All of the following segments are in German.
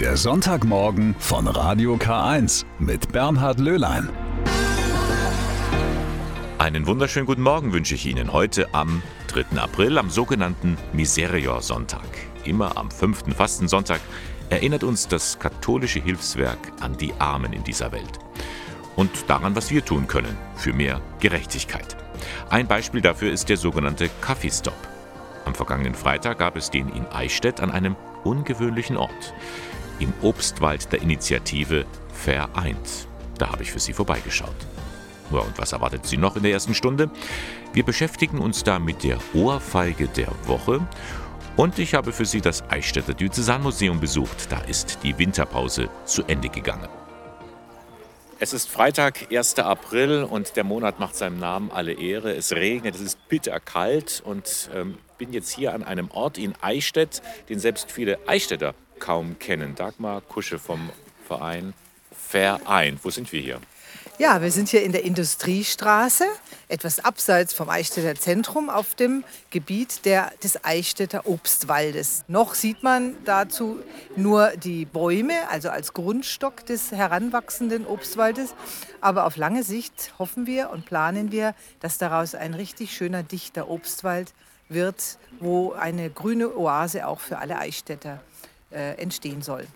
Der Sonntagmorgen von Radio K1 mit Bernhard Löhlein. Einen wunderschönen guten Morgen wünsche ich Ihnen heute am 3. April, am sogenannten Miserior-Sonntag. Immer am fünften Fastensonntag erinnert uns das katholische Hilfswerk an die Armen in dieser Welt. Und daran, was wir tun können für mehr Gerechtigkeit. Ein Beispiel dafür ist der sogenannte Kaffeestop. Am vergangenen Freitag gab es den in Eichstätt an einem ungewöhnlichen Ort. Im Obstwald der Initiative Vereint. Da habe ich für Sie vorbeigeschaut. Ja, und was erwartet Sie noch in der ersten Stunde? Wir beschäftigen uns da mit der Ohrfeige der Woche. Und ich habe für Sie das Eichstätter Diözesanmuseum besucht. Da ist die Winterpause zu Ende gegangen. Es ist Freitag, 1. April und der Monat macht seinem Namen alle Ehre. Es regnet, es ist bitterkalt und ähm, bin jetzt hier an einem Ort in Eichstätt, den selbst viele Eichstätter kaum kennen. Dagmar Kusche vom Verein Verein. Wo sind wir hier? Ja, wir sind hier in der Industriestraße, etwas abseits vom Eichstätter Zentrum auf dem Gebiet der, des Eichstätter Obstwaldes. Noch sieht man dazu nur die Bäume, also als Grundstock des heranwachsenden Obstwaldes. Aber auf lange Sicht hoffen wir und planen wir, dass daraus ein richtig schöner, dichter Obstwald wird, wo eine grüne Oase auch für alle Eichstätter äh, entstehen soll.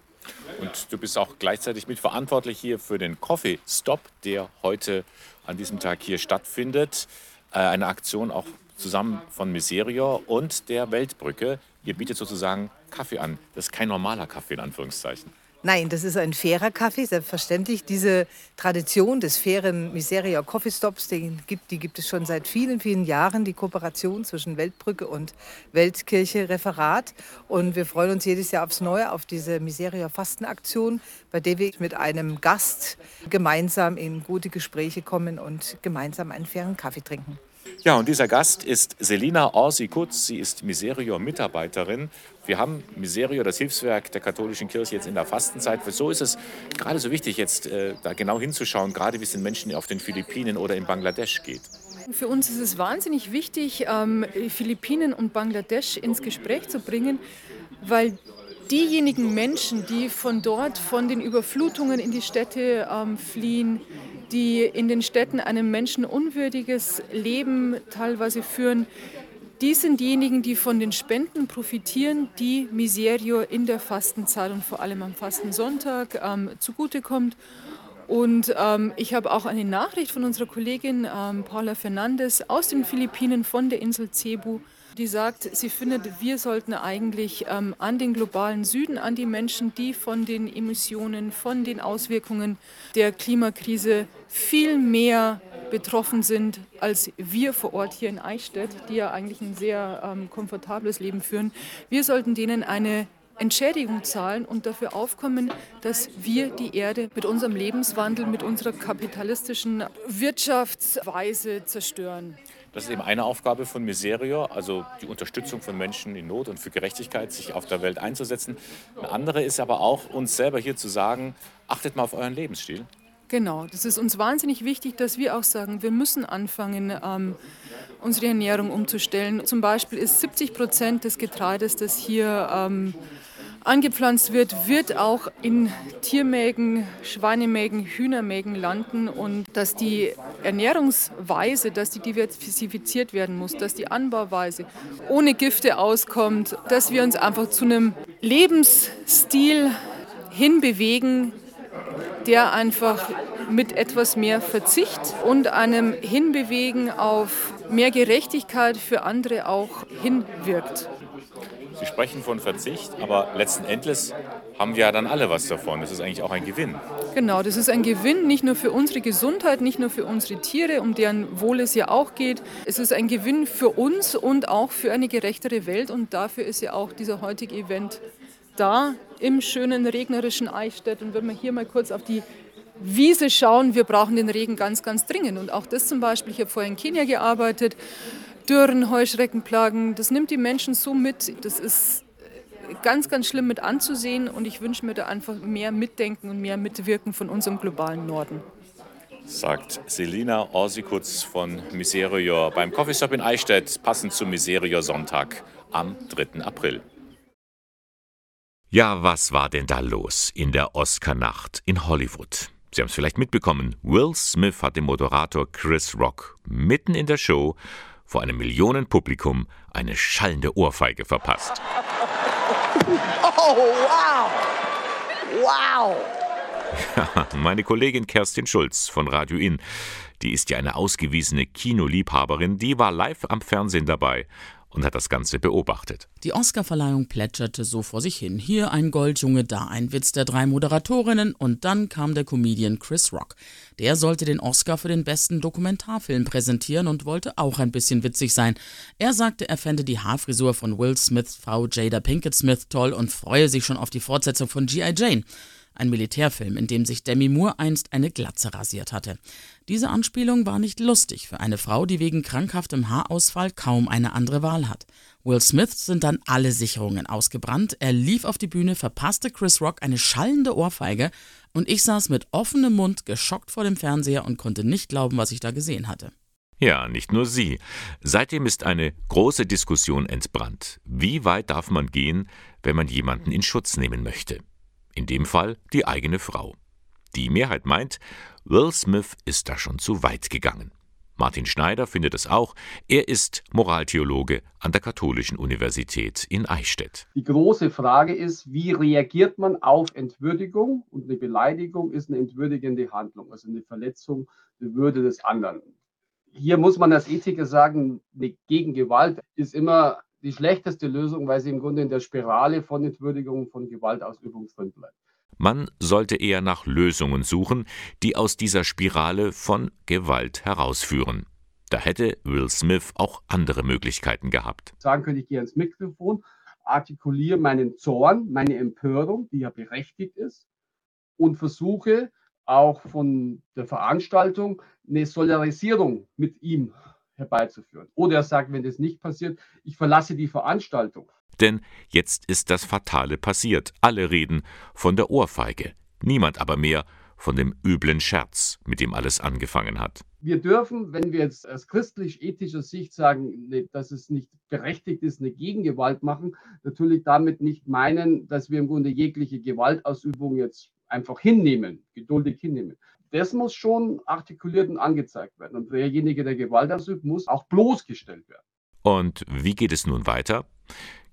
Und du bist auch gleichzeitig mitverantwortlich hier für den Coffee Stop, der heute an diesem Tag hier stattfindet. Äh, eine Aktion auch zusammen von Miserior und der Weltbrücke. Ihr bietet sozusagen Kaffee an. Das ist kein normaler Kaffee in Anführungszeichen. Nein, das ist ein fairer Kaffee, selbstverständlich. Diese Tradition des fairen Miseria Coffee Stops, die gibt, die gibt es schon seit vielen, vielen Jahren, die Kooperation zwischen Weltbrücke und Weltkirche Referat. Und wir freuen uns jedes Jahr aufs Neue auf diese Miseria Fastenaktion, bei der wir mit einem Gast gemeinsam in gute Gespräche kommen und gemeinsam einen fairen Kaffee trinken. Ja, und dieser Gast ist Selina Orsi-Kutz. Sie ist Miserior-Mitarbeiterin. Wir haben Miserior, das Hilfswerk der katholischen Kirche, jetzt in der Fastenzeit. So ist es gerade so wichtig, jetzt äh, da genau hinzuschauen, gerade wie es den Menschen auf den Philippinen oder in Bangladesch geht. Für uns ist es wahnsinnig wichtig, ähm, Philippinen und Bangladesch ins Gespräch zu bringen, weil diejenigen Menschen, die von dort, von den Überflutungen in die Städte ähm, fliehen, die in den Städten ein menschenunwürdiges Leben teilweise führen, die sind diejenigen, die von den Spenden profitieren, die Miserio in der Fastenzeit und vor allem am Fastensonntag ähm, zugutekommt. Und ähm, ich habe auch eine Nachricht von unserer Kollegin ähm, Paula Fernandes aus den Philippinen von der Insel Cebu, die sagt, sie findet, wir sollten eigentlich ähm, an den globalen Süden, an die Menschen, die von den Emissionen, von den Auswirkungen der Klimakrise viel mehr betroffen sind als wir vor Ort hier in Eichstätt, die ja eigentlich ein sehr ähm, komfortables Leben führen. Wir sollten denen eine Entschädigung zahlen und dafür aufkommen, dass wir die Erde mit unserem Lebenswandel, mit unserer kapitalistischen Wirtschaftsweise zerstören. Das ist eben eine Aufgabe von Miserio, also die Unterstützung von Menschen in Not und für Gerechtigkeit, sich auf der Welt einzusetzen. Eine andere ist aber auch, uns selber hier zu sagen, achtet mal auf euren Lebensstil. Genau, das ist uns wahnsinnig wichtig, dass wir auch sagen, wir müssen anfangen, ähm, unsere Ernährung umzustellen. Zum Beispiel ist 70 Prozent des Getreides, das hier ähm, angepflanzt wird, wird auch in Tiermägen, Schweinemägen, Hühnermägen landen und dass die Ernährungsweise, dass die diversifiziert werden muss, dass die Anbauweise ohne Gifte auskommt, dass wir uns einfach zu einem Lebensstil hinbewegen, der einfach mit etwas mehr Verzicht und einem Hinbewegen auf mehr Gerechtigkeit für andere auch hinwirkt. Sie sprechen von Verzicht, aber letzten Endes haben wir ja dann alle was davon. Das ist eigentlich auch ein Gewinn. Genau, das ist ein Gewinn nicht nur für unsere Gesundheit, nicht nur für unsere Tiere, um deren Wohl es ja auch geht. Es ist ein Gewinn für uns und auch für eine gerechtere Welt. Und dafür ist ja auch dieser heutige Event da im schönen regnerischen Eichstätt. Und wenn wir hier mal kurz auf die Wiese schauen, wir brauchen den Regen ganz, ganz dringend. Und auch das zum Beispiel, ich habe vorher in Kenia gearbeitet, Dürren, Heuschreckenplagen, das nimmt die Menschen so mit. Das ist ganz, ganz schlimm mit anzusehen und ich wünsche mir da einfach mehr Mitdenken und mehr Mitwirken von unserem globalen Norden. Sagt Selina Orsikutz von Miserior beim Coffeeshop in Eichstätt, passend zum Miserior Sonntag am 3. April. Ja, was war denn da los in der Oscar-Nacht in Hollywood? Sie haben es vielleicht mitbekommen, Will Smith hat dem Moderator Chris Rock mitten in der Show vor einem Millionenpublikum eine schallende Ohrfeige verpasst. Oh, wow! Wow! Ja, meine Kollegin Kerstin Schulz von Radio Inn, die ist ja eine ausgewiesene Kinoliebhaberin, die war live am Fernsehen dabei und hat das Ganze beobachtet. Die Oscarverleihung plätscherte so vor sich hin. Hier ein Goldjunge, da ein Witz der drei Moderatorinnen und dann kam der Comedian Chris Rock. Der sollte den Oscar für den besten Dokumentarfilm präsentieren und wollte auch ein bisschen witzig sein. Er sagte, er fände die Haarfrisur von Will Smiths Frau Jada Pinkett Smith toll und freue sich schon auf die Fortsetzung von G.I. Jane ein Militärfilm, in dem sich Demi Moore einst eine Glatze rasiert hatte. Diese Anspielung war nicht lustig für eine Frau, die wegen krankhaftem Haarausfall kaum eine andere Wahl hat. Will Smith sind dann alle Sicherungen ausgebrannt, er lief auf die Bühne, verpasste Chris Rock eine schallende Ohrfeige und ich saß mit offenem Mund geschockt vor dem Fernseher und konnte nicht glauben, was ich da gesehen hatte. Ja, nicht nur sie. Seitdem ist eine große Diskussion entbrannt. Wie weit darf man gehen, wenn man jemanden in Schutz nehmen möchte? in dem Fall die eigene Frau. Die Mehrheit meint, Will Smith ist da schon zu weit gegangen. Martin Schneider findet es auch. Er ist Moraltheologe an der Katholischen Universität in Eichstätt. Die große Frage ist, wie reagiert man auf Entwürdigung? Und eine Beleidigung ist eine entwürdigende Handlung, also eine Verletzung der Würde des anderen. Hier muss man als Ethiker sagen, eine Gegengewalt ist immer die schlechteste Lösung, weil sie im Grunde in der Spirale von Entwürdigung, von Gewaltausübung drin bleibt. Man sollte eher nach Lösungen suchen, die aus dieser Spirale von Gewalt herausführen. Da hätte Will Smith auch andere Möglichkeiten gehabt. Sagen könnte ich gehe ins Mikrofon, artikuliere meinen Zorn, meine Empörung, die ja berechtigt ist, und versuche auch von der Veranstaltung eine Solidarisierung mit ihm herbeizuführen. Oder er sagt, wenn das nicht passiert, ich verlasse die Veranstaltung. Denn jetzt ist das Fatale passiert. Alle reden von der Ohrfeige, niemand aber mehr von dem üblen Scherz, mit dem alles angefangen hat. Wir dürfen, wenn wir jetzt aus christlich-ethischer Sicht sagen, dass es nicht berechtigt ist, eine Gegengewalt machen, natürlich damit nicht meinen, dass wir im Grunde jegliche Gewaltausübung jetzt einfach hinnehmen, geduldig hinnehmen das muss schon artikuliert und angezeigt werden. Und derjenige, der Gewalt ausübt, muss auch bloßgestellt werden. Und wie geht es nun weiter?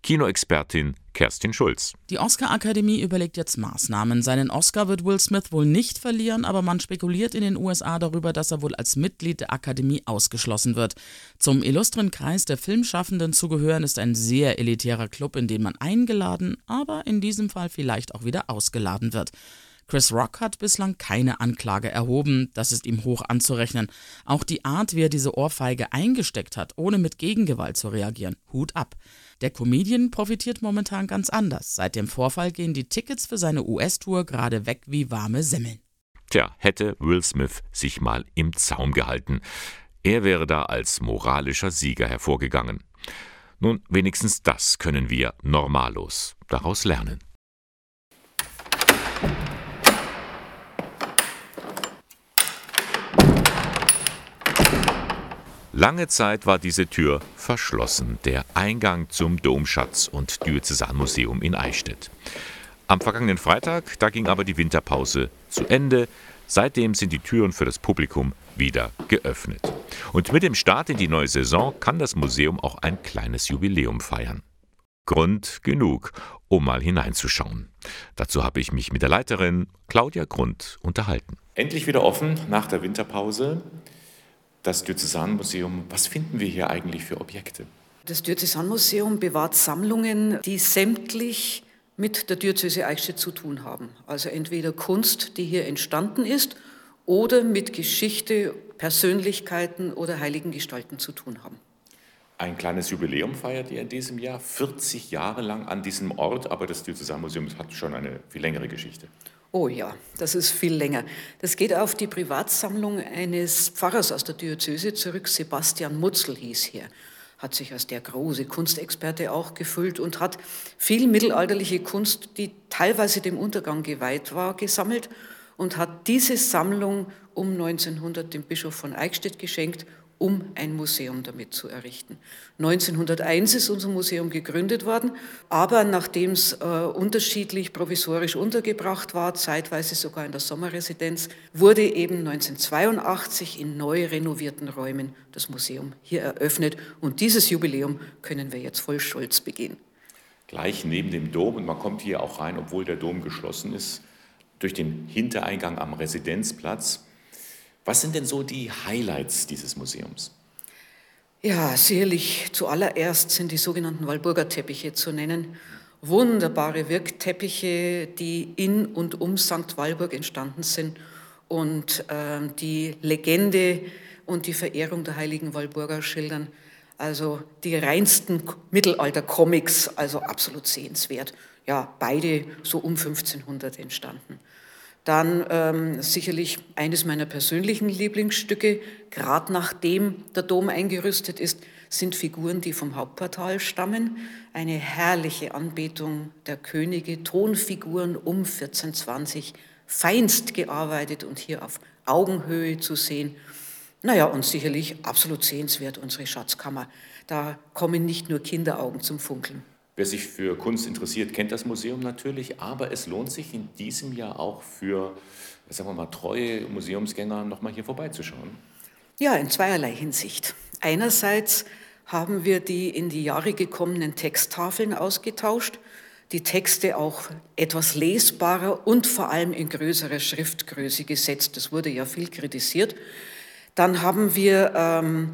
Kinoexpertin Kerstin Schulz. Die Oscar-Akademie überlegt jetzt Maßnahmen. Seinen Oscar wird Will Smith wohl nicht verlieren, aber man spekuliert in den USA darüber, dass er wohl als Mitglied der Akademie ausgeschlossen wird. Zum illustren Kreis der Filmschaffenden zu gehören ist ein sehr elitärer Club, in den man eingeladen, aber in diesem Fall vielleicht auch wieder ausgeladen wird. Chris Rock hat bislang keine Anklage erhoben, das ist ihm hoch anzurechnen. Auch die Art, wie er diese Ohrfeige eingesteckt hat, ohne mit Gegengewalt zu reagieren, Hut ab. Der Comedian profitiert momentan ganz anders. Seit dem Vorfall gehen die Tickets für seine US-Tour gerade weg wie warme Semmeln. Tja, hätte Will Smith sich mal im Zaum gehalten. Er wäre da als moralischer Sieger hervorgegangen. Nun, wenigstens das können wir normallos daraus lernen. Lange Zeit war diese Tür verschlossen, der Eingang zum Domschatz und Diözesanmuseum in Eichstätt. Am vergangenen Freitag, da ging aber die Winterpause zu Ende. Seitdem sind die Türen für das Publikum wieder geöffnet. Und mit dem Start in die neue Saison kann das Museum auch ein kleines Jubiläum feiern. Grund genug, um mal hineinzuschauen. Dazu habe ich mich mit der Leiterin Claudia Grund unterhalten. Endlich wieder offen nach der Winterpause das Diözesanmuseum. Was finden wir hier eigentlich für Objekte? Das Diözesanmuseum bewahrt Sammlungen, die sämtlich mit der Diözese Eichstätt zu tun haben. Also entweder Kunst, die hier entstanden ist, oder mit Geschichte, Persönlichkeiten oder heiligen Gestalten zu tun haben. Ein kleines Jubiläum feiert ihr in diesem Jahr, 40 Jahre lang an diesem Ort, aber das Diözesanmuseum hat schon eine viel längere Geschichte. Oh ja, das ist viel länger. Das geht auf die Privatsammlung eines Pfarrers aus der Diözese zurück. Sebastian Mutzel hieß er. Hat sich als der große Kunstexperte auch gefüllt und hat viel mittelalterliche Kunst, die teilweise dem Untergang geweiht war, gesammelt und hat diese Sammlung um 1900 dem Bischof von Eichstätt geschenkt um ein Museum damit zu errichten. 1901 ist unser Museum gegründet worden, aber nachdem es äh, unterschiedlich provisorisch untergebracht war, zeitweise sogar in der Sommerresidenz, wurde eben 1982 in neu renovierten Räumen das Museum hier eröffnet und dieses Jubiläum können wir jetzt voll Stolz begehen. Gleich neben dem Dom und man kommt hier auch rein, obwohl der Dom geschlossen ist, durch den Hintereingang am Residenzplatz. Was sind denn so die Highlights dieses Museums? Ja, sicherlich zuallererst sind die sogenannten Walburger Teppiche zu nennen. Wunderbare Wirkteppiche, die in und um St. Walburg entstanden sind und äh, die Legende und die Verehrung der heiligen Walburger schildern. Also die reinsten Mittelalter-Comics, also absolut sehenswert. Ja, beide so um 1500 entstanden. Dann ähm, sicherlich eines meiner persönlichen Lieblingsstücke, gerade nachdem der Dom eingerüstet ist, sind Figuren, die vom Hauptportal stammen. Eine herrliche Anbetung der Könige, Tonfiguren um 1420, feinst gearbeitet und hier auf Augenhöhe zu sehen. Naja, und sicherlich absolut sehenswert unsere Schatzkammer. Da kommen nicht nur Kinderaugen zum Funkeln. Wer sich für Kunst interessiert, kennt das Museum natürlich, aber es lohnt sich in diesem Jahr auch für, sagen wir mal, treue Museumsgänger nochmal hier vorbeizuschauen. Ja, in zweierlei Hinsicht. Einerseits haben wir die in die Jahre gekommenen Texttafeln ausgetauscht, die Texte auch etwas lesbarer und vor allem in größere Schriftgröße gesetzt. Das wurde ja viel kritisiert. Dann haben wir ähm,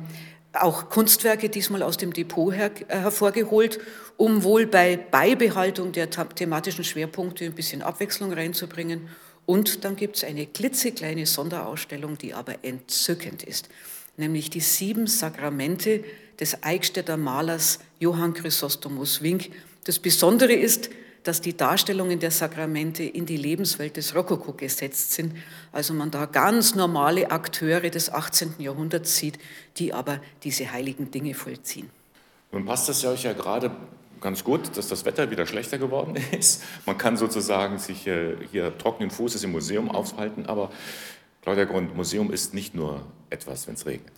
auch Kunstwerke diesmal aus dem Depot her, äh, hervorgeholt, um wohl bei Beibehaltung der thematischen Schwerpunkte ein bisschen Abwechslung reinzubringen. Und dann gibt es eine klitzekleine Sonderausstellung, die aber entzückend ist, nämlich die sieben Sakramente des Eichstätter Malers Johann Chrysostomus Wink. Das Besondere ist, dass die Darstellungen der Sakramente in die Lebenswelt des Rokoko gesetzt sind. Also man da ganz normale Akteure des 18. Jahrhunderts sieht, die aber diese heiligen Dinge vollziehen. Nun passt es ja euch ja gerade ganz gut, dass das Wetter wieder schlechter geworden ist. Man kann sozusagen sich äh, hier trockenen Fußes im Museum aufhalten, aber Claudia Grund, Museum ist nicht nur etwas, wenn es regnet.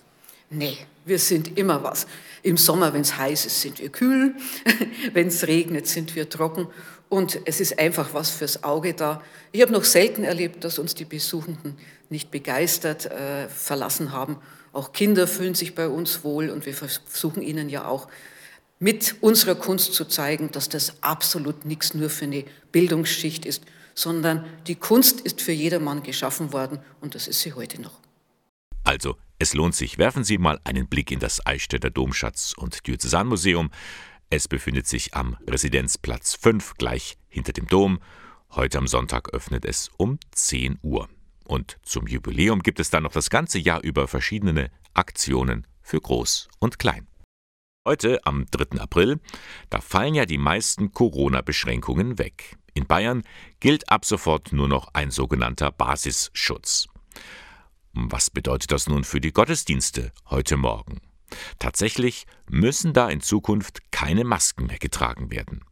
Nee, wir sind immer was. Im Sommer, wenn es heiß ist, sind wir kühl. wenn es regnet, sind wir trocken. Und es ist einfach was fürs Auge da. Ich habe noch selten erlebt, dass uns die Besuchenden nicht begeistert äh, verlassen haben. Auch Kinder fühlen sich bei uns wohl und wir versuchen ihnen ja auch mit unserer Kunst zu zeigen, dass das absolut nichts nur für eine Bildungsschicht ist, sondern die Kunst ist für jedermann geschaffen worden und das ist sie heute noch. Also, es lohnt sich, werfen Sie mal einen Blick in das Eichstätter Domschatz- und Diözesanmuseum. Es befindet sich am Residenzplatz 5, gleich hinter dem Dom. Heute am Sonntag öffnet es um 10 Uhr. Und zum Jubiläum gibt es dann noch das ganze Jahr über verschiedene Aktionen für Groß und Klein. Heute, am 3. April, da fallen ja die meisten Corona-Beschränkungen weg. In Bayern gilt ab sofort nur noch ein sogenannter Basisschutz. Was bedeutet das nun für die Gottesdienste heute Morgen? Tatsächlich müssen da in Zukunft keine Masken mehr getragen werden.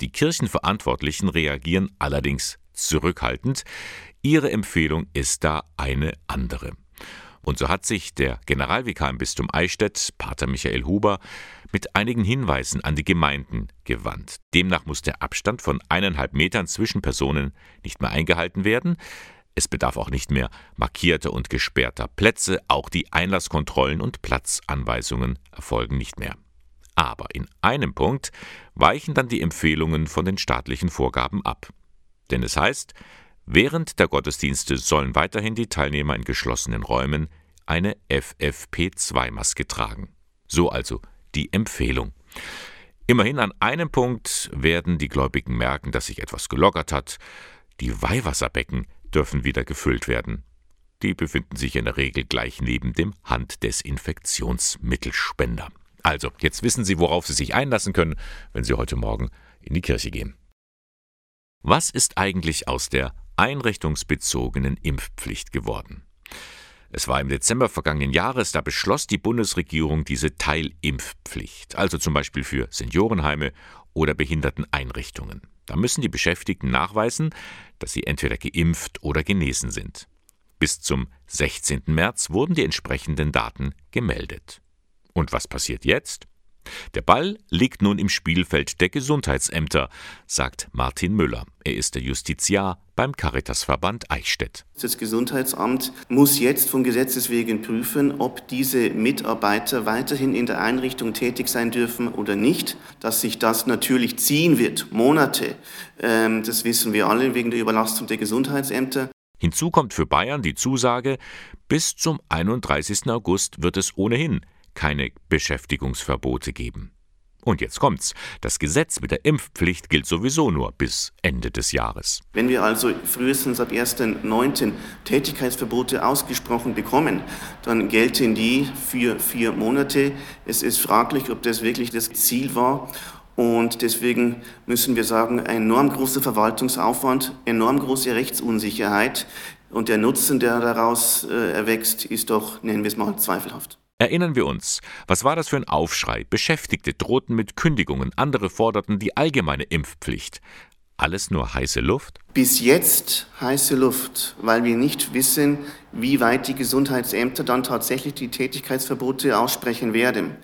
Die Kirchenverantwortlichen reagieren allerdings zurückhaltend. Ihre Empfehlung ist da eine andere. Und so hat sich der Generalvikar im Bistum Eichstätt, Pater Michael Huber, mit einigen Hinweisen an die Gemeinden gewandt. Demnach muss der Abstand von eineinhalb Metern zwischen Personen nicht mehr eingehalten werden. Es bedarf auch nicht mehr markierter und gesperrter Plätze, auch die Einlasskontrollen und Platzanweisungen erfolgen nicht mehr. Aber in einem Punkt weichen dann die Empfehlungen von den staatlichen Vorgaben ab. Denn es heißt, Während der Gottesdienste sollen weiterhin die Teilnehmer in geschlossenen Räumen eine FFP2-Maske tragen. So also die Empfehlung. Immerhin an einem Punkt werden die Gläubigen merken, dass sich etwas gelockert hat. Die Weihwasserbecken dürfen wieder gefüllt werden. Die befinden sich in der Regel gleich neben dem Handdesinfektionsmittelspender. Also, jetzt wissen Sie, worauf Sie sich einlassen können, wenn Sie heute Morgen in die Kirche gehen. Was ist eigentlich aus der einrichtungsbezogenen Impfpflicht geworden. Es war im Dezember vergangenen Jahres, da beschloss die Bundesregierung diese Teilimpfpflicht, also zum Beispiel für Seniorenheime oder Behinderteneinrichtungen. Da müssen die Beschäftigten nachweisen, dass sie entweder geimpft oder genesen sind. Bis zum 16. März wurden die entsprechenden Daten gemeldet. Und was passiert jetzt? Der Ball liegt nun im Spielfeld der Gesundheitsämter, sagt Martin Müller. Er ist der Justiziar beim Caritasverband Eichstätt. Das Gesundheitsamt muss jetzt vom Gesetzes wegen prüfen, ob diese Mitarbeiter weiterhin in der Einrichtung tätig sein dürfen oder nicht. Dass sich das natürlich ziehen wird, Monate, ähm, das wissen wir alle wegen der Überlastung der Gesundheitsämter. Hinzu kommt für Bayern die Zusage, bis zum 31. August wird es ohnehin keine Beschäftigungsverbote geben. Und jetzt kommt's. Das Gesetz mit der Impfpflicht gilt sowieso nur bis Ende des Jahres. Wenn wir also frühestens ab 1.9. Tätigkeitsverbote ausgesprochen bekommen, dann gelten die für vier Monate. Es ist fraglich, ob das wirklich das Ziel war. Und deswegen müssen wir sagen, enorm großer Verwaltungsaufwand, enorm große Rechtsunsicherheit. Und der Nutzen, der daraus äh, erwächst, ist doch, nennen wir es mal, zweifelhaft. Erinnern wir uns, was war das für ein Aufschrei? Beschäftigte drohten mit Kündigungen, andere forderten die allgemeine Impfpflicht. Alles nur heiße Luft? Bis jetzt heiße Luft, weil wir nicht wissen, wie weit die Gesundheitsämter dann tatsächlich die Tätigkeitsverbote aussprechen werden.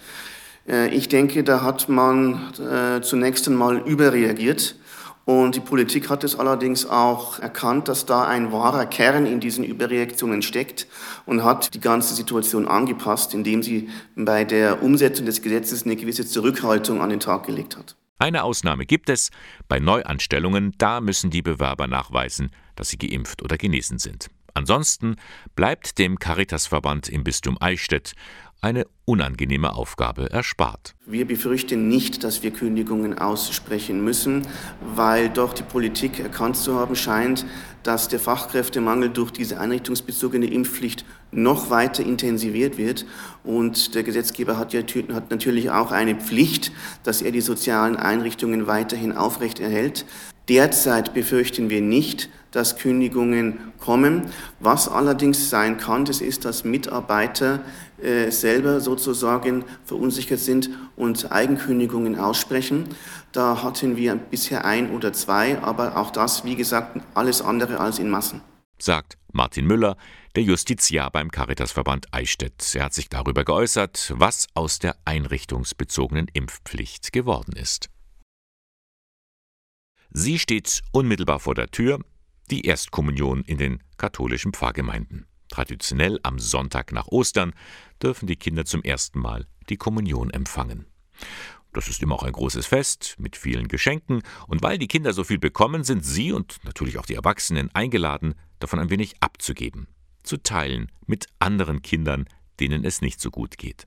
Äh, ich denke, da hat man äh, zunächst einmal überreagiert. Und die Politik hat es allerdings auch erkannt, dass da ein wahrer Kern in diesen Überreaktionen steckt und hat die ganze Situation angepasst, indem sie bei der Umsetzung des Gesetzes eine gewisse Zurückhaltung an den Tag gelegt hat. Eine Ausnahme gibt es. Bei Neuanstellungen, da müssen die Bewerber nachweisen, dass sie geimpft oder genesen sind. Ansonsten bleibt dem Caritasverband im Bistum Eichstätt eine unangenehme Aufgabe erspart. Wir befürchten nicht, dass wir Kündigungen aussprechen müssen, weil doch die Politik erkannt zu haben scheint, dass der Fachkräftemangel durch diese einrichtungsbezogene Impfpflicht noch weiter intensiviert wird. Und der Gesetzgeber hat, ja, hat natürlich auch eine Pflicht, dass er die sozialen Einrichtungen weiterhin aufrechterhält. Derzeit befürchten wir nicht, dass Kündigungen kommen. Was allerdings sein kann, das ist, dass Mitarbeiter äh, selber sozusagen verunsichert sind und Eigenkündigungen aussprechen. Da hatten wir bisher ein oder zwei, aber auch das, wie gesagt, alles andere als in Massen. Sagt Martin Müller, der Justiziar beim Caritasverband Eichstätt. Er hat sich darüber geäußert, was aus der einrichtungsbezogenen Impfpflicht geworden ist. Sie steht unmittelbar vor der Tür, die Erstkommunion in den katholischen Pfarrgemeinden. Traditionell am Sonntag nach Ostern dürfen die Kinder zum ersten Mal die Kommunion empfangen. Das ist immer auch ein großes Fest mit vielen Geschenken, und weil die Kinder so viel bekommen, sind sie und natürlich auch die Erwachsenen eingeladen, davon ein wenig abzugeben, zu teilen mit anderen Kindern, denen es nicht so gut geht.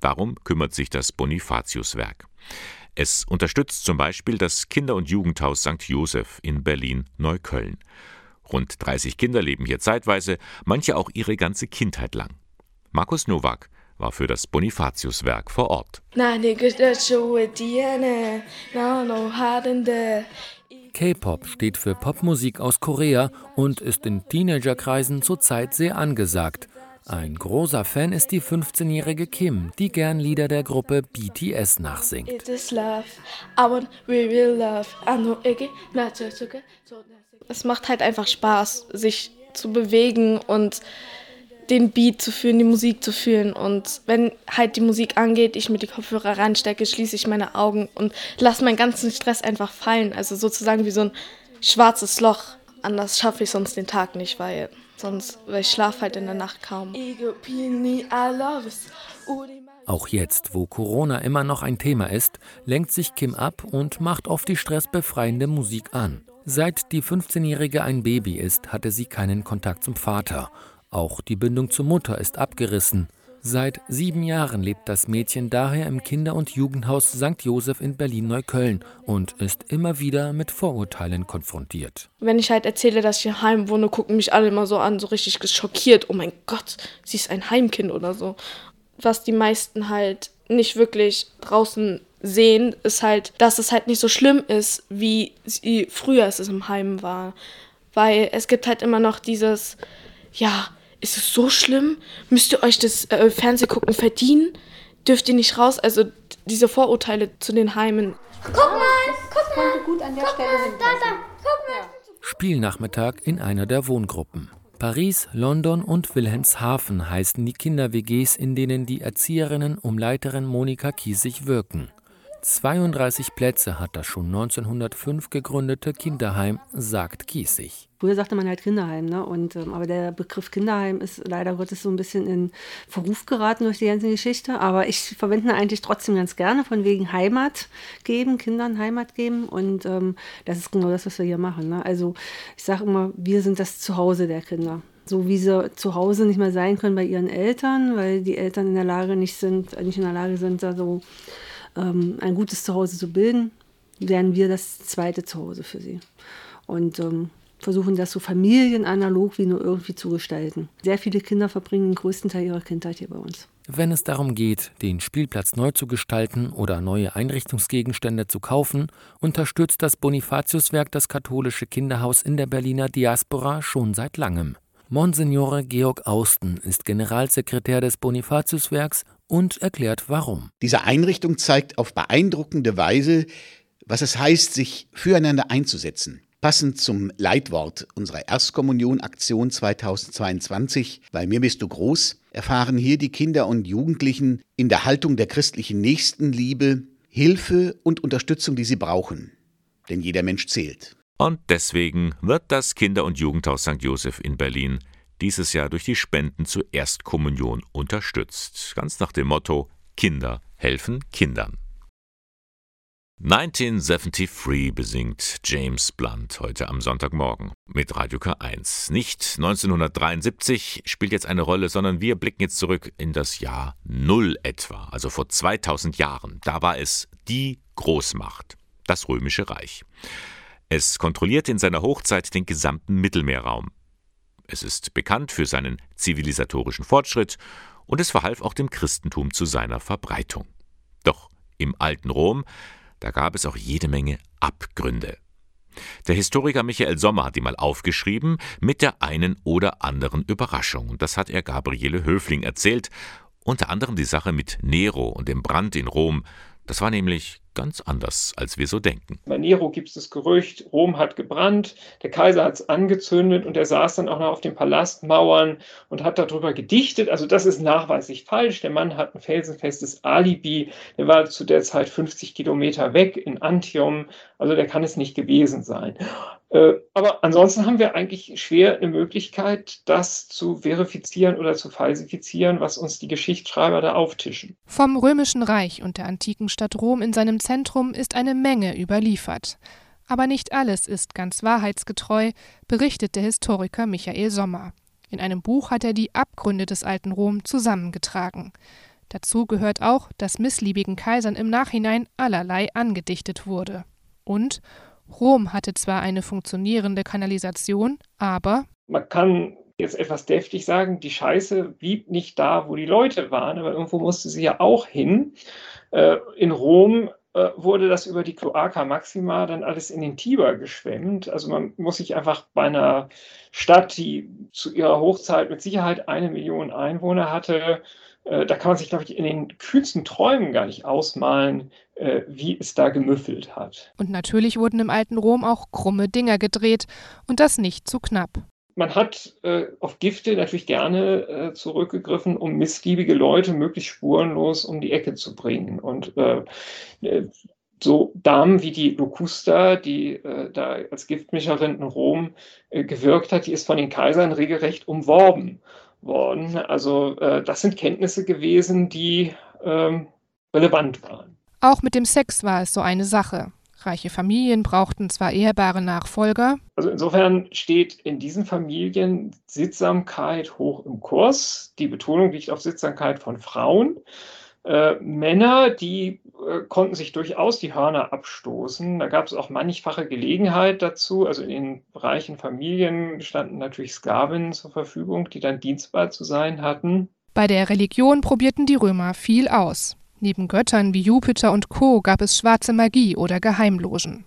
Darum kümmert sich das Bonifatiuswerk. Es unterstützt zum Beispiel das Kinder- und Jugendhaus St. Joseph in Berlin-Neukölln. Rund 30 Kinder leben hier zeitweise, manche auch ihre ganze Kindheit lang. Markus Nowak war für das Bonifatiuswerk vor Ort. K-Pop steht für Popmusik aus Korea und ist in Teenagerkreisen zurzeit sehr angesagt. Ein großer Fan ist die 15-jährige Kim, die gern Lieder der Gruppe BTS nachsingt. Es macht halt einfach Spaß, sich zu bewegen und den Beat zu fühlen, die Musik zu fühlen. Und wenn halt die Musik angeht, ich mir die Kopfhörer reinstecke, schließe ich meine Augen und lasse meinen ganzen Stress einfach fallen. Also sozusagen wie so ein schwarzes Loch. Anders schaffe ich sonst den Tag nicht, weil Sonst, weil ich schlafe halt in der Nacht kaum. Auch jetzt, wo Corona immer noch ein Thema ist, lenkt sich Kim ab und macht oft die stressbefreiende Musik an. Seit die 15-Jährige ein Baby ist, hatte sie keinen Kontakt zum Vater. Auch die Bindung zur Mutter ist abgerissen. Seit sieben Jahren lebt das Mädchen daher im Kinder- und Jugendhaus St. Joseph in Berlin-Neukölln und ist immer wieder mit Vorurteilen konfrontiert. Wenn ich halt erzähle, dass ich hier heim wohne, gucken mich alle immer so an, so richtig geschockiert. Oh mein Gott, sie ist ein Heimkind oder so. Was die meisten halt nicht wirklich draußen sehen, ist halt, dass es halt nicht so schlimm ist, wie sie früher es im Heim war. Weil es gibt halt immer noch dieses, ja, ist es so schlimm? Müsst ihr euch das äh, Fernsehgucken verdienen? Dürft ihr nicht raus? Also diese Vorurteile zu den Heimen. Guck mal, guck mal. gut an der guck Stelle mal, da, da, guck mal. Spielnachmittag in einer der Wohngruppen. Paris, London und Wilhelmshaven heißen die Kinder-WGs, in denen die Erzieherinnen um Leiterin Monika Kiesig wirken. 32 Plätze hat das schon 1905 gegründete Kinderheim, sagt Kiesig. Früher sagte man halt Kinderheim, ne? Und, ähm, aber der Begriff Kinderheim ist leider Gottes so ein bisschen in Verruf geraten durch die ganze Geschichte. Aber ich verwende eigentlich trotzdem ganz gerne, von wegen Heimat geben, Kindern Heimat geben. Und ähm, das ist genau das, was wir hier machen. Ne? Also ich sage immer, wir sind das Zuhause der Kinder so wie sie zu Hause nicht mehr sein können bei ihren Eltern, weil die Eltern in der Lage nicht sind, nicht in der Lage sind, da so ähm, ein gutes Zuhause zu bilden, werden wir das zweite Zuhause für sie. Und ähm, versuchen das so familienanalog wie nur irgendwie zu gestalten. Sehr viele Kinder verbringen den größten Teil ihrer Kindheit hier bei uns. Wenn es darum geht, den Spielplatz neu zu gestalten oder neue Einrichtungsgegenstände zu kaufen, unterstützt das Bonifatiuswerk das katholische Kinderhaus in der Berliner Diaspora schon seit langem. Monsignore Georg Austen ist Generalsekretär des Bonifatiuswerks und erklärt warum. Diese Einrichtung zeigt auf beeindruckende Weise, was es heißt, sich füreinander einzusetzen. Passend zum Leitwort unserer Erstkommunion-Aktion 2022, bei mir bist du groß, erfahren hier die Kinder und Jugendlichen in der Haltung der christlichen Nächstenliebe Hilfe und Unterstützung, die sie brauchen. Denn jeder Mensch zählt. Und deswegen wird das Kinder- und Jugendhaus St. Joseph in Berlin dieses Jahr durch die Spenden zur Erstkommunion unterstützt. Ganz nach dem Motto Kinder helfen Kindern. 1973 besingt James Blunt heute am Sonntagmorgen mit Radio K1. Nicht 1973 spielt jetzt eine Rolle, sondern wir blicken jetzt zurück in das Jahr Null etwa, also vor 2000 Jahren. Da war es die Großmacht, das Römische Reich. Es kontrollierte in seiner Hochzeit den gesamten Mittelmeerraum. Es ist bekannt für seinen zivilisatorischen Fortschritt und es verhalf auch dem Christentum zu seiner Verbreitung. Doch im alten Rom, da gab es auch jede Menge Abgründe. Der Historiker Michael Sommer hat die mal aufgeschrieben, mit der einen oder anderen Überraschung. Und das hat er Gabriele Höfling erzählt. Unter anderem die Sache mit Nero und dem Brand in Rom. Das war nämlich ganz anders, als wir so denken. Bei Nero gibt es das Gerücht, Rom hat gebrannt, der Kaiser hat es angezündet und er saß dann auch noch auf den Palastmauern und hat darüber gedichtet. Also das ist nachweislich falsch. Der Mann hat ein felsenfestes Alibi. Der war zu der Zeit 50 Kilometer weg in Antium. Also der kann es nicht gewesen sein. Äh, aber ansonsten haben wir eigentlich schwer eine Möglichkeit, das zu verifizieren oder zu falsifizieren, was uns die Geschichtsschreiber da auftischen. Vom Römischen Reich und der antiken Stadt Rom in seinem Zentrum ist eine Menge überliefert. Aber nicht alles ist ganz wahrheitsgetreu, berichtet der Historiker Michael Sommer. In einem Buch hat er die Abgründe des alten Rom zusammengetragen. Dazu gehört auch, dass missliebigen Kaisern im Nachhinein allerlei angedichtet wurde. Und Rom hatte zwar eine funktionierende Kanalisation, aber man kann jetzt etwas deftig sagen, die Scheiße blieb nicht da, wo die Leute waren, aber irgendwo musste sie ja auch hin. Äh, in Rom wurde das über die Cloaca Maxima dann alles in den Tiber geschwemmt. Also man muss sich einfach bei einer Stadt, die zu ihrer Hochzeit mit Sicherheit eine Million Einwohner hatte, äh, da kann man sich, glaube ich, in den kühnsten Träumen gar nicht ausmalen, äh, wie es da gemüffelt hat. Und natürlich wurden im alten Rom auch krumme Dinger gedreht und das nicht zu knapp. Man hat äh, auf Gifte natürlich gerne äh, zurückgegriffen, um missliebige Leute möglichst spurenlos um die Ecke zu bringen. Und äh, äh so Damen wie die Locusta, die da als Giftmischerin in Rom gewirkt hat, die ist von den Kaisern regelrecht umworben worden. Also äh, das sind Kenntnisse gewesen, die ähm, relevant waren. Auch mit dem Sex war es so eine Sache. Reiche Familien brauchten zwar ehrbare Nachfolger. Also insofern steht in diesen Familien Sittsamkeit hoch im Kurs. Die Betonung liegt auf Sittsamkeit von Frauen. Äh, Männer, die äh, konnten sich durchaus die Hörner abstoßen. Da gab es auch mannigfache Gelegenheit dazu. Also in den reichen Familien standen natürlich Sklavinnen zur Verfügung, die dann dienstbar zu sein hatten. Bei der Religion probierten die Römer viel aus. Neben Göttern wie Jupiter und Co. gab es schwarze Magie oder Geheimlogen.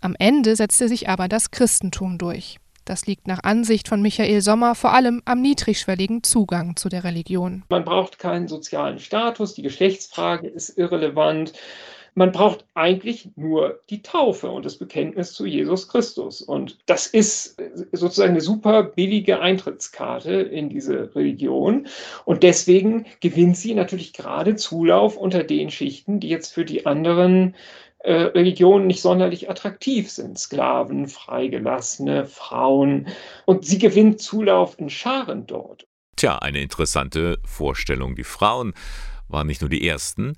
Am Ende setzte sich aber das Christentum durch. Das liegt nach Ansicht von Michael Sommer vor allem am niedrigschwelligen Zugang zu der Religion. Man braucht keinen sozialen Status, die Geschlechtsfrage ist irrelevant. Man braucht eigentlich nur die Taufe und das Bekenntnis zu Jesus Christus. Und das ist sozusagen eine super billige Eintrittskarte in diese Religion. Und deswegen gewinnt sie natürlich gerade Zulauf unter den Schichten, die jetzt für die anderen äh, Religionen nicht sonderlich attraktiv sind. Sklaven, Freigelassene, Frauen. Und sie gewinnt Zulauf in Scharen dort. Tja, eine interessante Vorstellung. Die Frauen waren nicht nur die Ersten,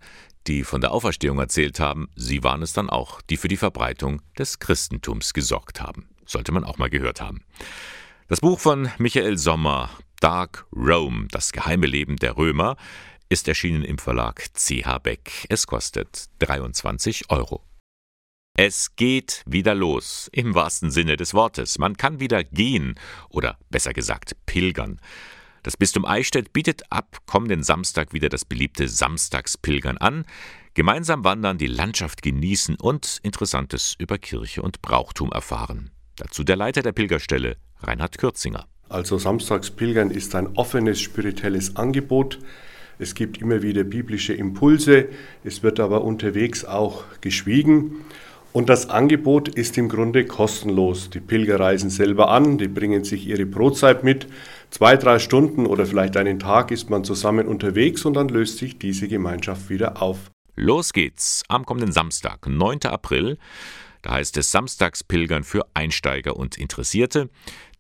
die von der Auferstehung erzählt haben, sie waren es dann auch, die für die Verbreitung des Christentums gesorgt haben. Sollte man auch mal gehört haben. Das Buch von Michael Sommer, Dark Rome, das geheime Leben der Römer, ist erschienen im Verlag CH Beck. Es kostet 23 Euro. Es geht wieder los, im wahrsten Sinne des Wortes. Man kann wieder gehen oder besser gesagt pilgern. Das Bistum Eichstätt bietet ab kommenden Samstag wieder das beliebte Samstagspilgern an. Gemeinsam wandern, die Landschaft genießen und Interessantes über Kirche und Brauchtum erfahren. Dazu der Leiter der Pilgerstelle, Reinhard Kürzinger. Also Samstagspilgern ist ein offenes spirituelles Angebot. Es gibt immer wieder biblische Impulse, es wird aber unterwegs auch geschwiegen. Und das Angebot ist im Grunde kostenlos. Die Pilger reisen selber an, die bringen sich ihre Brotzeit mit. Zwei, drei Stunden oder vielleicht einen Tag ist man zusammen unterwegs und dann löst sich diese Gemeinschaft wieder auf. Los geht's am kommenden Samstag, 9. April. Da heißt es Samstagspilgern für Einsteiger und Interessierte.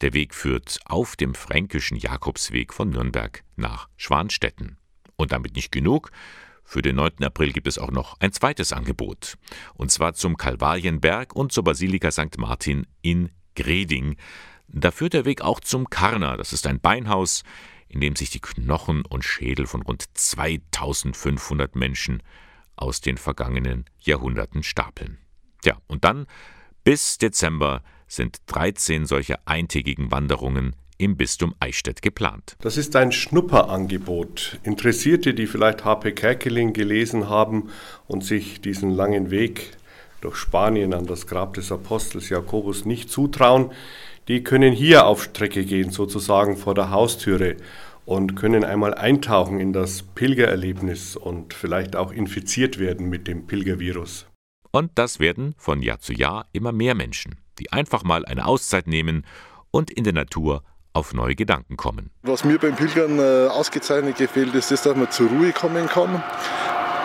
Der Weg führt auf dem fränkischen Jakobsweg von Nürnberg nach Schwanstetten. Und damit nicht genug. Für den 9. April gibt es auch noch ein zweites Angebot. Und zwar zum Kalvarienberg und zur Basilika St. Martin in Greding. Da führt der Weg auch zum Karner. Das ist ein Beinhaus, in dem sich die Knochen und Schädel von rund 2500 Menschen aus den vergangenen Jahrhunderten stapeln. Ja, und dann bis Dezember sind 13 solcher eintägigen Wanderungen im Bistum Eichstätt geplant. Das ist ein Schnupperangebot. Interessierte, die vielleicht H.P. Kerkeling gelesen haben und sich diesen langen Weg durch Spanien an das Grab des Apostels Jakobus nicht zutrauen, die können hier auf Strecke gehen, sozusagen vor der Haustüre und können einmal eintauchen in das Pilgererlebnis und vielleicht auch infiziert werden mit dem Pilgervirus. Und das werden von Jahr zu Jahr immer mehr Menschen, die einfach mal eine Auszeit nehmen und in der Natur auf neue Gedanken kommen. Was mir beim Pilgern äh, ausgezeichnet gefällt, ist, dass man zur Ruhe kommen kann,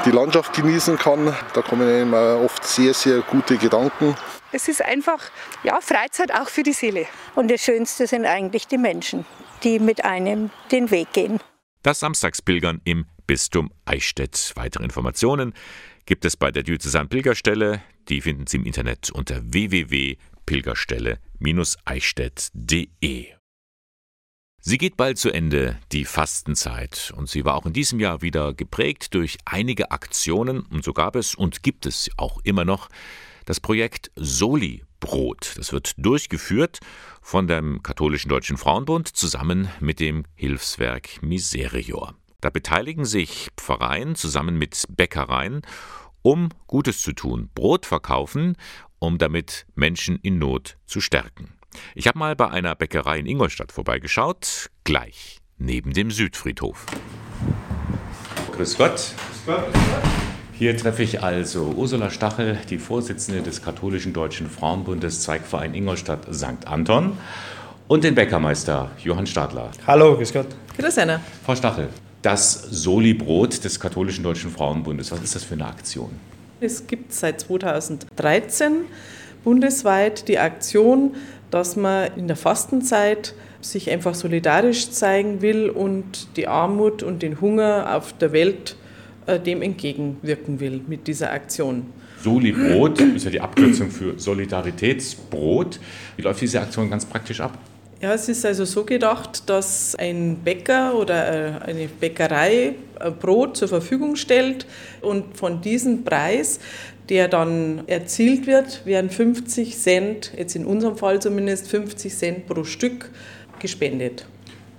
die Landschaft genießen kann. Da kommen einem oft sehr, sehr gute Gedanken. Es ist einfach ja, Freizeit auch für die Seele. Und das Schönste sind eigentlich die Menschen, die mit einem den Weg gehen. Das Samstagspilgern im Bistum Eichstätt. Weitere Informationen gibt es bei der Diözesan Pilgerstelle. Die finden Sie im Internet unter www.pilgerstelle-eichstätt.de. Sie geht bald zu Ende, die Fastenzeit, und sie war auch in diesem Jahr wieder geprägt durch einige Aktionen, und so gab es und gibt es auch immer noch das Projekt Soli Brot. Das wird durchgeführt von dem Katholischen Deutschen Frauenbund zusammen mit dem Hilfswerk Miserior. Da beteiligen sich Pfarreien zusammen mit Bäckereien, um Gutes zu tun, Brot verkaufen, um damit Menschen in Not zu stärken. Ich habe mal bei einer Bäckerei in Ingolstadt vorbeigeschaut, gleich neben dem Südfriedhof. Grüß Gott. Grüß Gott. Hier treffe ich also Ursula Stachel, die Vorsitzende des Katholischen Deutschen Frauenbundes Zweigverein Ingolstadt St. Anton und den Bäckermeister Johann Stadler. Hallo, grüß Gott. Grüß Anna. Frau Stachel, das Soli-Brot des Katholischen Deutschen Frauenbundes, was ist das für eine Aktion? Es gibt seit 2013 bundesweit die Aktion dass man in der Fastenzeit sich einfach solidarisch zeigen will und die Armut und den Hunger auf der Welt äh, dem entgegenwirken will mit dieser Aktion. Soli-Brot ist ja die Abkürzung für Solidaritätsbrot. Wie läuft diese Aktion ganz praktisch ab? Ja, es ist also so gedacht, dass ein Bäcker oder äh, eine Bäckerei äh, Brot zur Verfügung stellt und von diesem Preis der dann erzielt wird, werden 50 Cent, jetzt in unserem Fall zumindest 50 Cent pro Stück gespendet.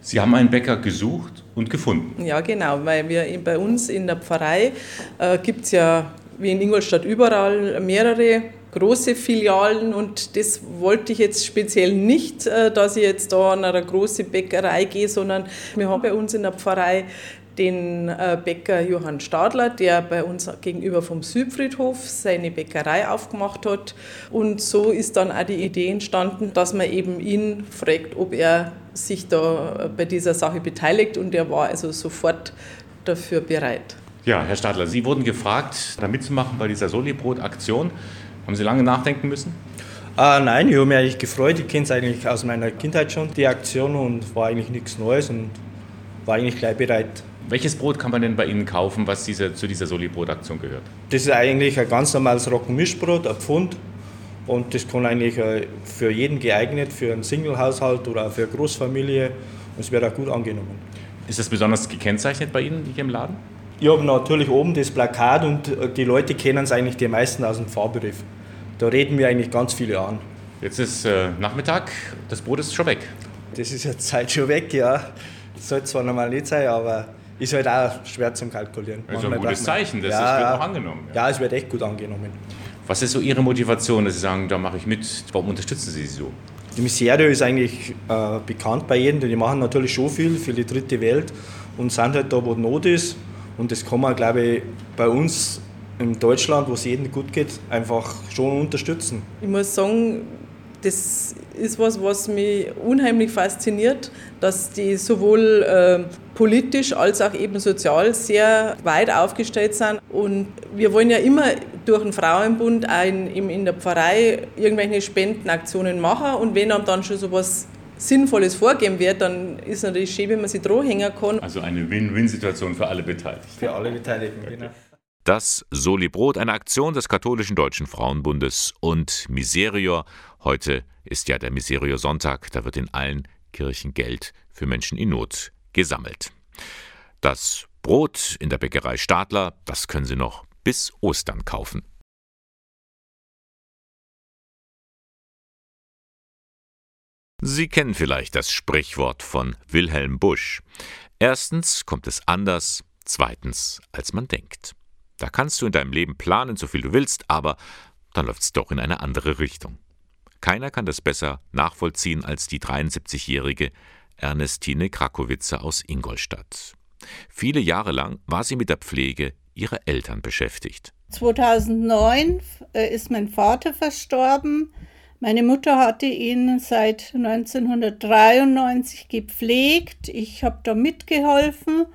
Sie haben einen Bäcker gesucht und gefunden. Ja, genau, weil wir bei uns in der Pfarrei äh, gibt es ja wie in Ingolstadt überall mehrere große Filialen und das wollte ich jetzt speziell nicht, äh, dass ich jetzt da an eine große Bäckerei gehe, sondern wir haben bei uns in der Pfarrei den äh, Bäcker Johann Stadler, der bei uns gegenüber vom Südfriedhof seine Bäckerei aufgemacht hat. Und so ist dann auch die Idee entstanden, dass man eben ihn fragt, ob er sich da bei dieser Sache beteiligt. Und er war also sofort dafür bereit. Ja, Herr Stadler, Sie wurden gefragt, da mitzumachen bei dieser Solibrot-Aktion. Haben Sie lange nachdenken müssen? Ah, nein, ich habe mich eigentlich gefreut. Ich kenne es eigentlich aus meiner Kindheit schon, die Aktion, und war eigentlich nichts Neues und war eigentlich gleich bereit. Welches Brot kann man denn bei Ihnen kaufen, was diese, zu dieser Soli-Brot-Aktion gehört? Das ist eigentlich ein ganz normales Roggenmischbrot, ein Pfund. Und das kann eigentlich äh, für jeden geeignet, für einen Single-Haushalt oder auch für eine Großfamilie. Und es wird auch gut angenommen. Ist das besonders gekennzeichnet bei Ihnen hier im Laden? Ich habe natürlich oben das Plakat und äh, die Leute kennen es eigentlich die meisten aus dem Fahrberiff. Da reden wir eigentlich ganz viele an. Jetzt ist äh, Nachmittag, das Brot ist schon weg. Das ist jetzt Zeit schon weg, ja. Das sollte zwar normal nicht sein, aber ist halt auch schwer zum Kalkulieren. Das ist ein gutes Zeichen, das ja, wird auch angenommen. Ja. ja, es wird echt gut angenommen. Was ist so Ihre Motivation, dass Sie sagen, da mache ich mit? Warum unterstützen Sie sie so? Die Miserio ist eigentlich äh, bekannt bei jedem, die machen natürlich schon viel für die dritte Welt und sind halt da, wo Not ist. Und das kann man, glaube ich, bei uns in Deutschland, wo es jedem gut geht, einfach schon unterstützen. Ich muss sagen, das ist was, was mich unheimlich fasziniert, dass die sowohl äh, politisch als auch eben sozial sehr weit aufgestellt sind. Und wir wollen ja immer durch den Frauenbund auch in, in der Pfarrei irgendwelche Spendenaktionen machen. Und wenn einem dann schon so was Sinnvolles vorgeben wird, dann ist natürlich schön, wenn man sich hängen kann. Also eine Win-Win-Situation für alle Beteiligten. Für alle Beteiligten, genau. Das Soli Brot, eine Aktion des katholischen Deutschen Frauenbundes und Miserior. Heute ist ja der Miserior Sonntag, da wird in allen Kirchen Geld für Menschen in Not gesammelt. Das Brot in der Bäckerei Stadler, das können Sie noch bis Ostern kaufen. Sie kennen vielleicht das Sprichwort von Wilhelm Busch. Erstens kommt es anders, zweitens als man denkt. Da kannst du in deinem Leben planen, so viel du willst, aber dann läuft es doch in eine andere Richtung. Keiner kann das besser nachvollziehen als die 73-jährige Ernestine Krakowitzer aus Ingolstadt. Viele Jahre lang war sie mit der Pflege ihrer Eltern beschäftigt. 2009 äh, ist mein Vater verstorben. Meine Mutter hatte ihn seit 1993 gepflegt. Ich habe da mitgeholfen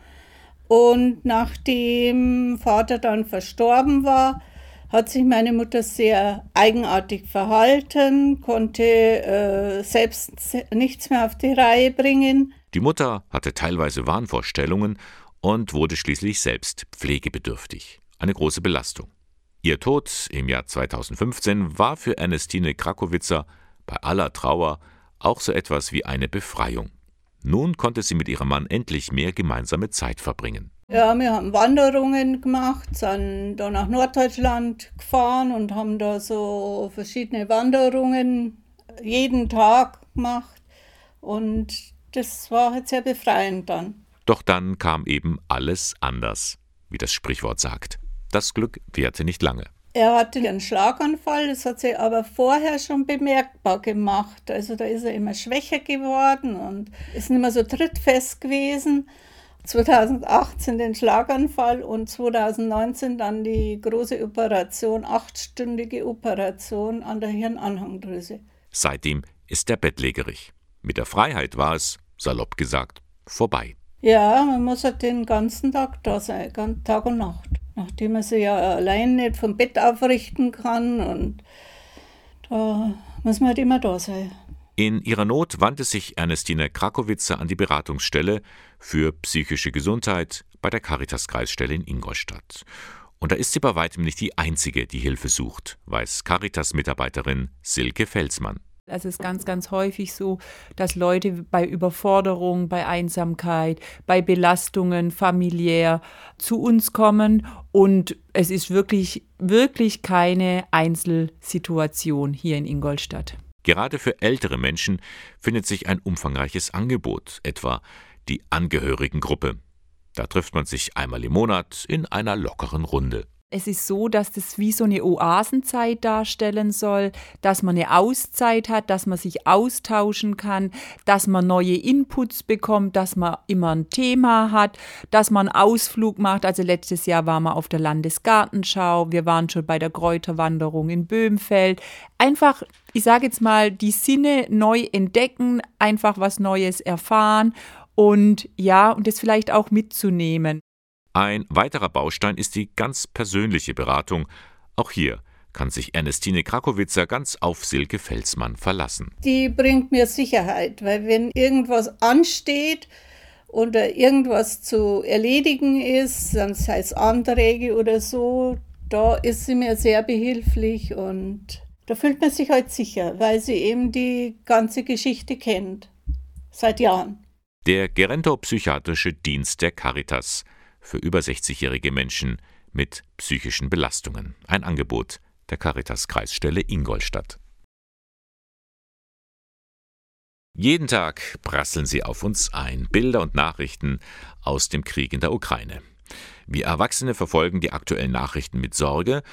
und nachdem Vater dann verstorben war, hat sich meine Mutter sehr eigenartig verhalten, konnte äh, selbst nichts mehr auf die Reihe bringen. Die Mutter hatte teilweise Wahnvorstellungen und wurde schließlich selbst pflegebedürftig. Eine große Belastung. Ihr Tod im Jahr 2015 war für Ernestine Krakowitzer bei aller Trauer auch so etwas wie eine Befreiung. Nun konnte sie mit ihrem Mann endlich mehr gemeinsame Zeit verbringen. Ja, wir haben Wanderungen gemacht, sind da nach Norddeutschland gefahren und haben da so verschiedene Wanderungen jeden Tag gemacht. Und das war halt sehr befreiend dann. Doch dann kam eben alles anders, wie das Sprichwort sagt. Das Glück währte nicht lange. Er hatte einen Schlaganfall, das hat sich aber vorher schon bemerkbar gemacht. Also da ist er immer schwächer geworden und ist nicht mehr so trittfest gewesen. 2018 den Schlaganfall und 2019 dann die große Operation, achtstündige Operation an der Hirnanhangdrüse. Seitdem ist er bettlägerig. Mit der Freiheit war es, salopp gesagt, vorbei. Ja, man muss halt den ganzen Tag da sein, Tag und Nacht nachdem er sich ja allein nicht vom Bett aufrichten kann und da muss man halt immer da sein. In ihrer Not wandte sich Ernestine Krakowitzer an die Beratungsstelle für psychische Gesundheit bei der Caritas-Kreisstelle in Ingolstadt. Und da ist sie bei weitem nicht die Einzige, die Hilfe sucht, weiß Caritas-Mitarbeiterin Silke Felsmann. Es ist ganz, ganz häufig so, dass Leute bei Überforderung, bei Einsamkeit, bei Belastungen familiär zu uns kommen und es ist wirklich, wirklich keine Einzelsituation hier in Ingolstadt. Gerade für ältere Menschen findet sich ein umfangreiches Angebot, etwa die Angehörigengruppe. Da trifft man sich einmal im Monat in einer lockeren Runde. Es ist so, dass das wie so eine Oasenzeit darstellen soll, dass man eine Auszeit hat, dass man sich austauschen kann, dass man neue Inputs bekommt, dass man immer ein Thema hat, dass man einen Ausflug macht. Also letztes Jahr waren wir auf der Landesgartenschau, wir waren schon bei der Kräuterwanderung in Böhmfeld. Einfach, ich sage jetzt mal, die Sinne neu entdecken, einfach was Neues erfahren und ja, und das vielleicht auch mitzunehmen. Ein weiterer Baustein ist die ganz persönliche Beratung. Auch hier kann sich Ernestine Krakowitzer ganz auf Silke Felsmann verlassen. Die bringt mir Sicherheit, weil wenn irgendwas ansteht oder irgendwas zu erledigen ist, sei es Anträge oder so, da ist sie mir sehr behilflich und da fühlt man sich halt sicher, weil sie eben die ganze Geschichte kennt. Seit Jahren. Der Gerontopsychiatrische Dienst der Caritas für über 60-jährige Menschen mit psychischen Belastungen. Ein Angebot der Caritas-Kreisstelle Ingolstadt. Jeden Tag prasseln sie auf uns ein, Bilder und Nachrichten aus dem Krieg in der Ukraine. Wir Erwachsene verfolgen die aktuellen Nachrichten mit Sorge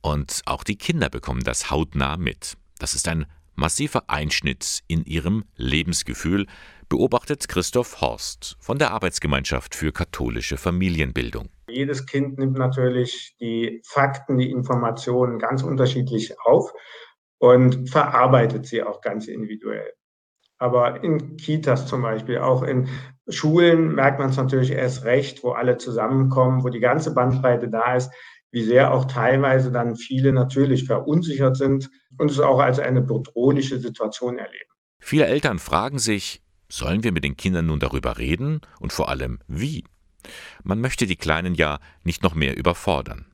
und auch die Kinder bekommen das hautnah mit. Das ist ein massiver Einschnitt in ihrem Lebensgefühl, beobachtet Christoph Horst von der Arbeitsgemeinschaft für katholische Familienbildung. Jedes Kind nimmt natürlich die Fakten, die Informationen ganz unterschiedlich auf und verarbeitet sie auch ganz individuell. Aber in Kitas zum Beispiel, auch in Schulen merkt man es natürlich erst recht, wo alle zusammenkommen, wo die ganze Bandbreite da ist, wie sehr auch teilweise dann viele natürlich verunsichert sind und es auch als eine bedrohliche Situation erleben. Viele Eltern fragen sich, Sollen wir mit den Kindern nun darüber reden und vor allem wie? Man möchte die Kleinen ja nicht noch mehr überfordern.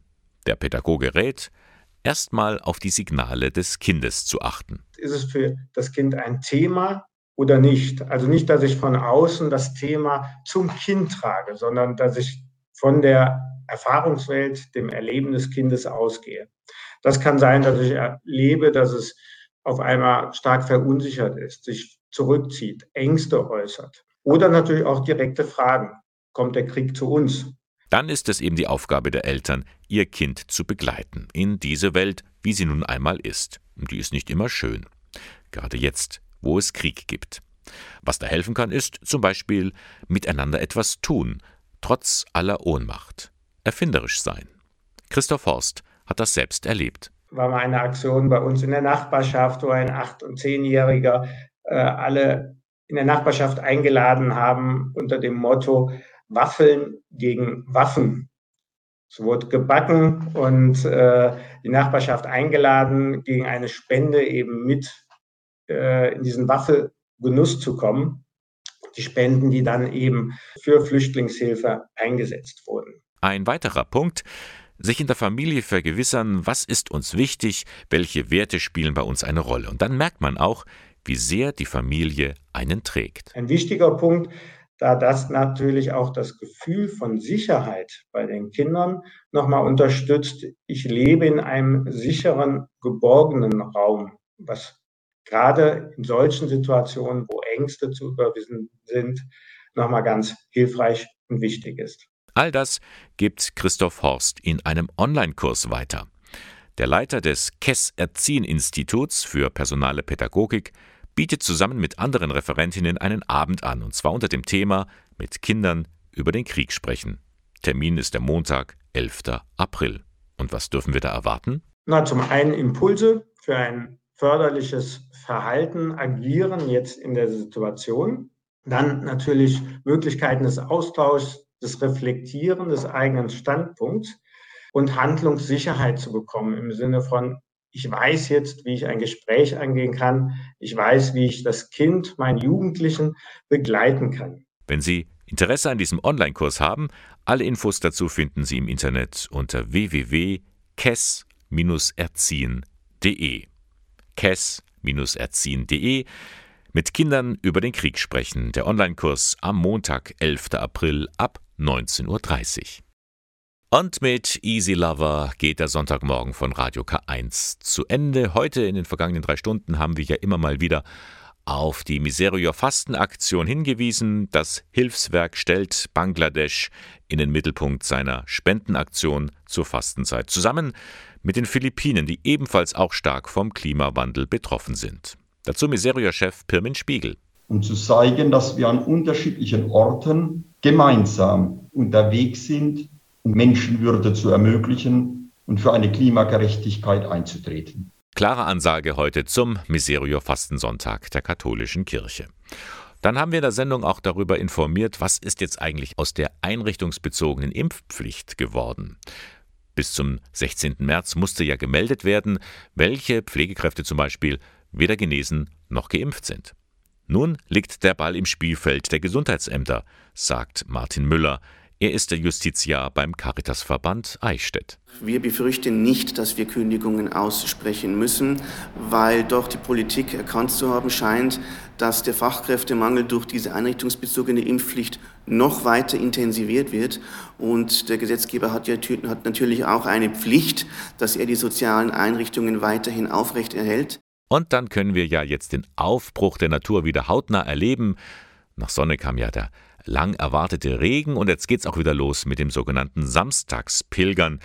Der Pädagoge rät, erstmal auf die Signale des Kindes zu achten. Ist es für das Kind ein Thema oder nicht? Also nicht, dass ich von außen das Thema zum Kind trage, sondern dass ich von der Erfahrungswelt, dem Erleben des Kindes ausgehe. Das kann sein, dass ich erlebe, dass es auf einmal stark verunsichert ist, sich zurückzieht, Ängste äußert. Oder natürlich auch direkte Fragen. Kommt der Krieg zu uns? Dann ist es eben die Aufgabe der Eltern, ihr Kind zu begleiten in diese Welt, wie sie nun einmal ist. Und die ist nicht immer schön. Gerade jetzt, wo es Krieg gibt. Was da helfen kann, ist zum Beispiel miteinander etwas tun, trotz aller Ohnmacht. Erfinderisch sein. Christoph Horst hat das selbst erlebt. War mal eine Aktion bei uns in der Nachbarschaft, wo ein 8- und 10-Jähriger äh, alle in der Nachbarschaft eingeladen haben unter dem Motto Waffeln gegen Waffen. Es wurde gebacken und äh, die Nachbarschaft eingeladen, gegen eine Spende eben mit äh, in diesen Waffelgenuss zu kommen. Die Spenden, die dann eben für Flüchtlingshilfe eingesetzt wurden. Ein weiterer Punkt, sich in der Familie vergewissern, was ist uns wichtig, welche Werte spielen bei uns eine Rolle. Und dann merkt man auch, wie sehr die Familie einen trägt. Ein wichtiger Punkt, da das natürlich auch das Gefühl von Sicherheit bei den Kindern nochmal unterstützt. Ich lebe in einem sicheren, geborgenen Raum, was gerade in solchen Situationen, wo Ängste zu überwinden sind, nochmal ganz hilfreich und wichtig ist. All das gibt Christoph Horst in einem Online-Kurs weiter. Der Leiter des KESS Erziehen Instituts für personale Pädagogik bietet zusammen mit anderen Referentinnen einen Abend an, und zwar unter dem Thema Mit Kindern über den Krieg sprechen. Termin ist der Montag, 11. April. Und was dürfen wir da erwarten? Na, zum einen Impulse für ein förderliches Verhalten, Agieren jetzt in der Situation. Dann natürlich Möglichkeiten des Austauschs, des Reflektieren des eigenen Standpunkts und Handlungssicherheit zu bekommen im Sinne von, ich weiß jetzt, wie ich ein Gespräch angehen kann. Ich weiß, wie ich das Kind, meinen Jugendlichen begleiten kann. Wenn Sie Interesse an diesem Online-Kurs haben, alle Infos dazu finden Sie im Internet unter www.kes-erziehen.de. kes-erziehen.de mit Kindern über den Krieg sprechen. Der Online-Kurs am Montag, 11. April ab 19.30 Uhr. Und mit Easy Lover geht der Sonntagmorgen von Radio K1 zu Ende. Heute in den vergangenen drei Stunden haben wir ja immer mal wieder auf die Miserior Fastenaktion hingewiesen. Das Hilfswerk stellt Bangladesch in den Mittelpunkt seiner Spendenaktion zur Fastenzeit, zusammen mit den Philippinen, die ebenfalls auch stark vom Klimawandel betroffen sind. Dazu Miserior-Chef Pirmin Spiegel. Um zu zeigen, dass wir an unterschiedlichen Orten gemeinsam unterwegs sind, Menschenwürde zu ermöglichen und für eine Klimagerechtigkeit einzutreten. Klare Ansage heute zum Miserio Fastensonntag der katholischen Kirche. Dann haben wir in der Sendung auch darüber informiert, was ist jetzt eigentlich aus der einrichtungsbezogenen Impfpflicht geworden. Bis zum 16. März musste ja gemeldet werden, welche Pflegekräfte zum Beispiel weder genesen noch geimpft sind. Nun liegt der Ball im Spielfeld der Gesundheitsämter, sagt Martin Müller. Er ist der Justiziar beim Caritasverband Eichstätt. Wir befürchten nicht, dass wir Kündigungen aussprechen müssen, weil doch die Politik erkannt zu haben scheint, dass der Fachkräftemangel durch diese einrichtungsbezogene Impfpflicht noch weiter intensiviert wird. Und der Gesetzgeber hat, ja, hat natürlich auch eine Pflicht, dass er die sozialen Einrichtungen weiterhin aufrecht erhält. Und dann können wir ja jetzt den Aufbruch der Natur wieder hautnah erleben. Nach Sonne kam ja der lang erwartete Regen und jetzt geht's auch wieder los mit dem sogenannten Samstagspilgern.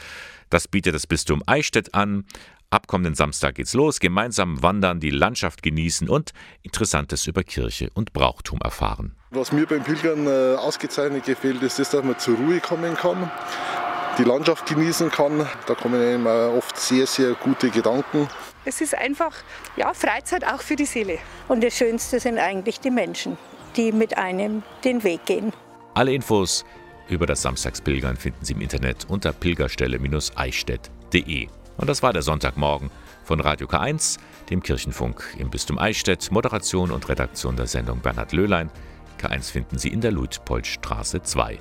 Das bietet das Bistum Eichstätt an. Ab kommenden Samstag geht's los, gemeinsam wandern, die Landschaft genießen und Interessantes über Kirche und Brauchtum erfahren. Was mir beim Pilgern äh, ausgezeichnet gefällt, ist, dass man zur Ruhe kommen kann, die Landschaft genießen kann. Da kommen einem oft sehr, sehr gute Gedanken. Es ist einfach ja, Freizeit auch für die Seele. Und das Schönste sind eigentlich die Menschen die mit einem den Weg gehen. Alle Infos über das Samstagspilgern finden Sie im Internet unter pilgerstelle-eichstätt.de. Und das war der Sonntagmorgen von Radio K1, dem Kirchenfunk im Bistum Eichstätt. Moderation und Redaktion der Sendung Bernhard Löhlein. K1 finden Sie in der Luitpoldstraße 2. Ich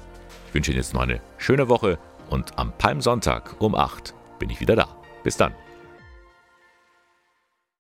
wünsche Ihnen jetzt noch eine schöne Woche und am Palmsonntag um 8 bin ich wieder da. Bis dann.